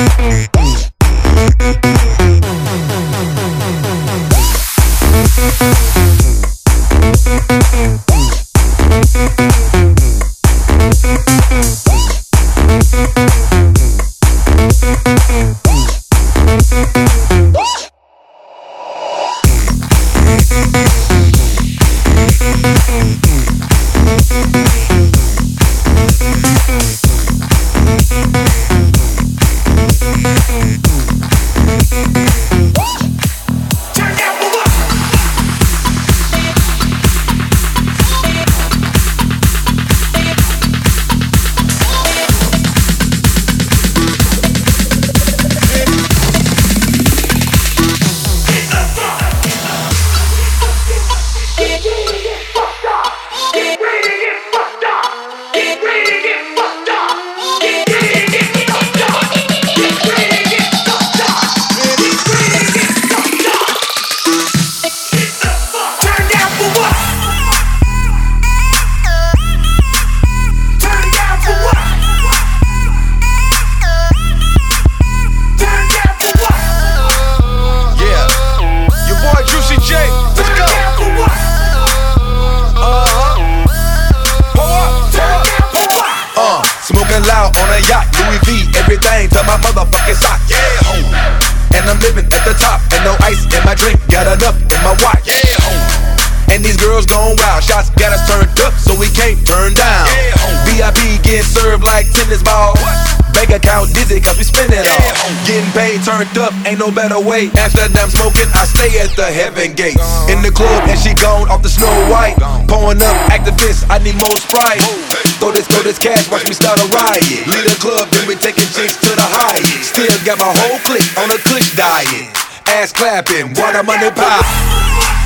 Shots got tennis balls. Bank account dizzy, cause we spend it all. Getting paid, turned up, ain't no better way. Amsterdam smoking, I stay at the heaven gates. In the club, and she gone off the Snow White. Pouring up, Actavis, I need more Sprite. Throw this, throw this cash, watch me start a riot. Lead a club, then we taking chicks to the highest. Still got my whole clique on a kush diet. Ass clapping, water money pop.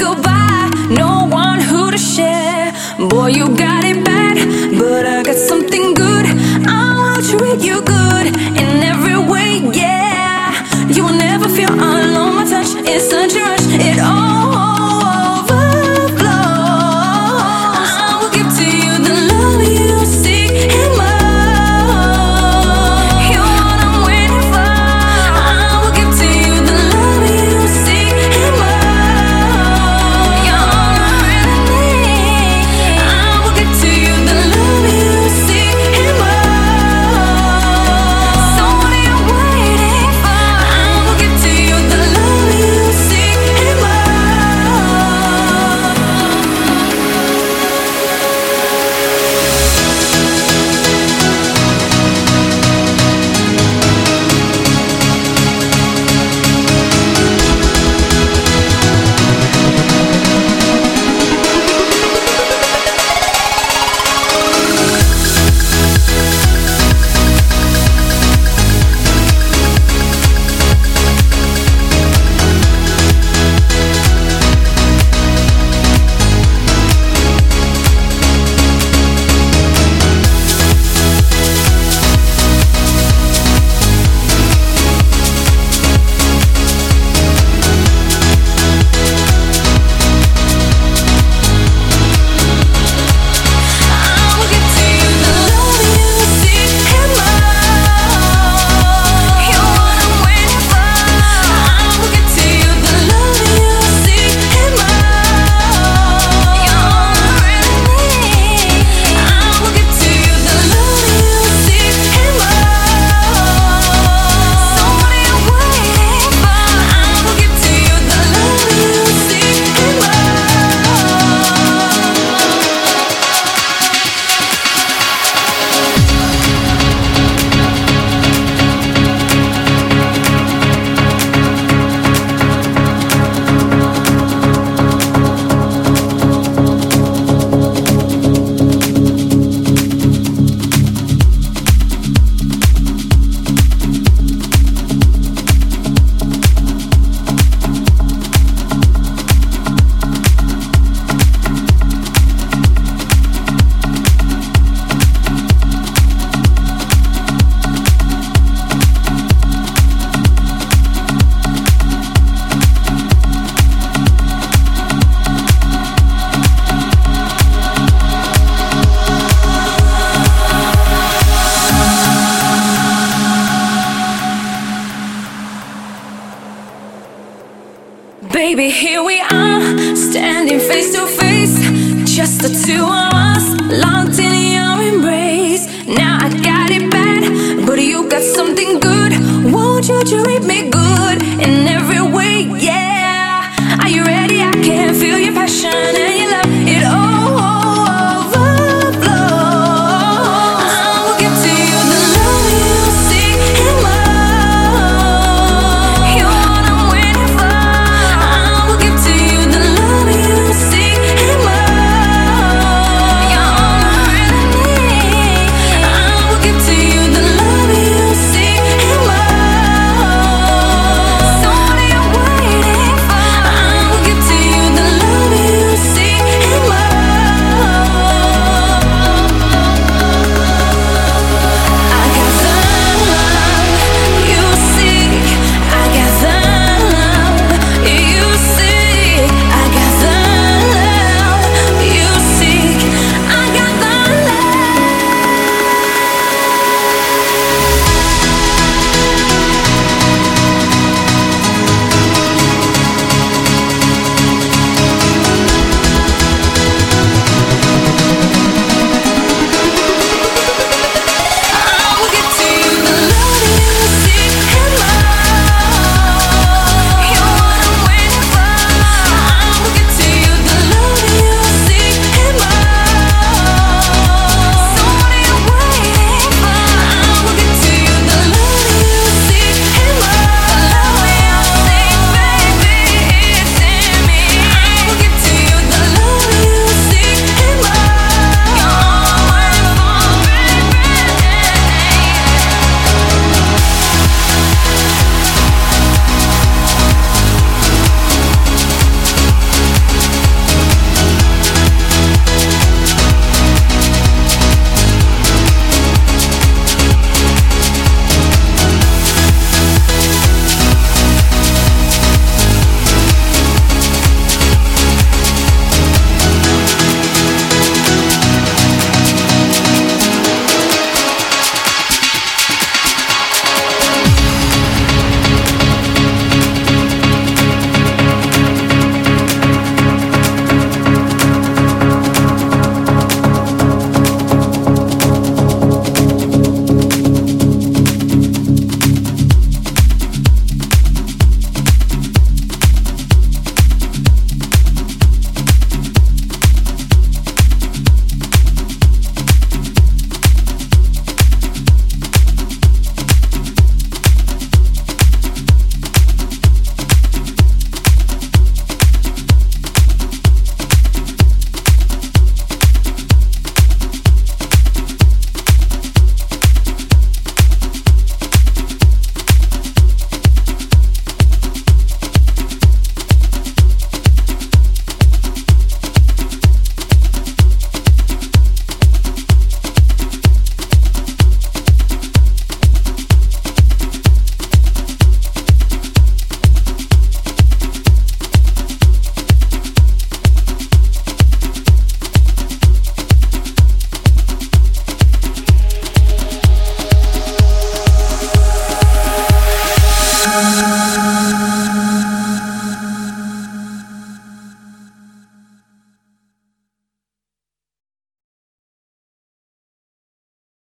goodbye, no one who to share. Boy, you got it.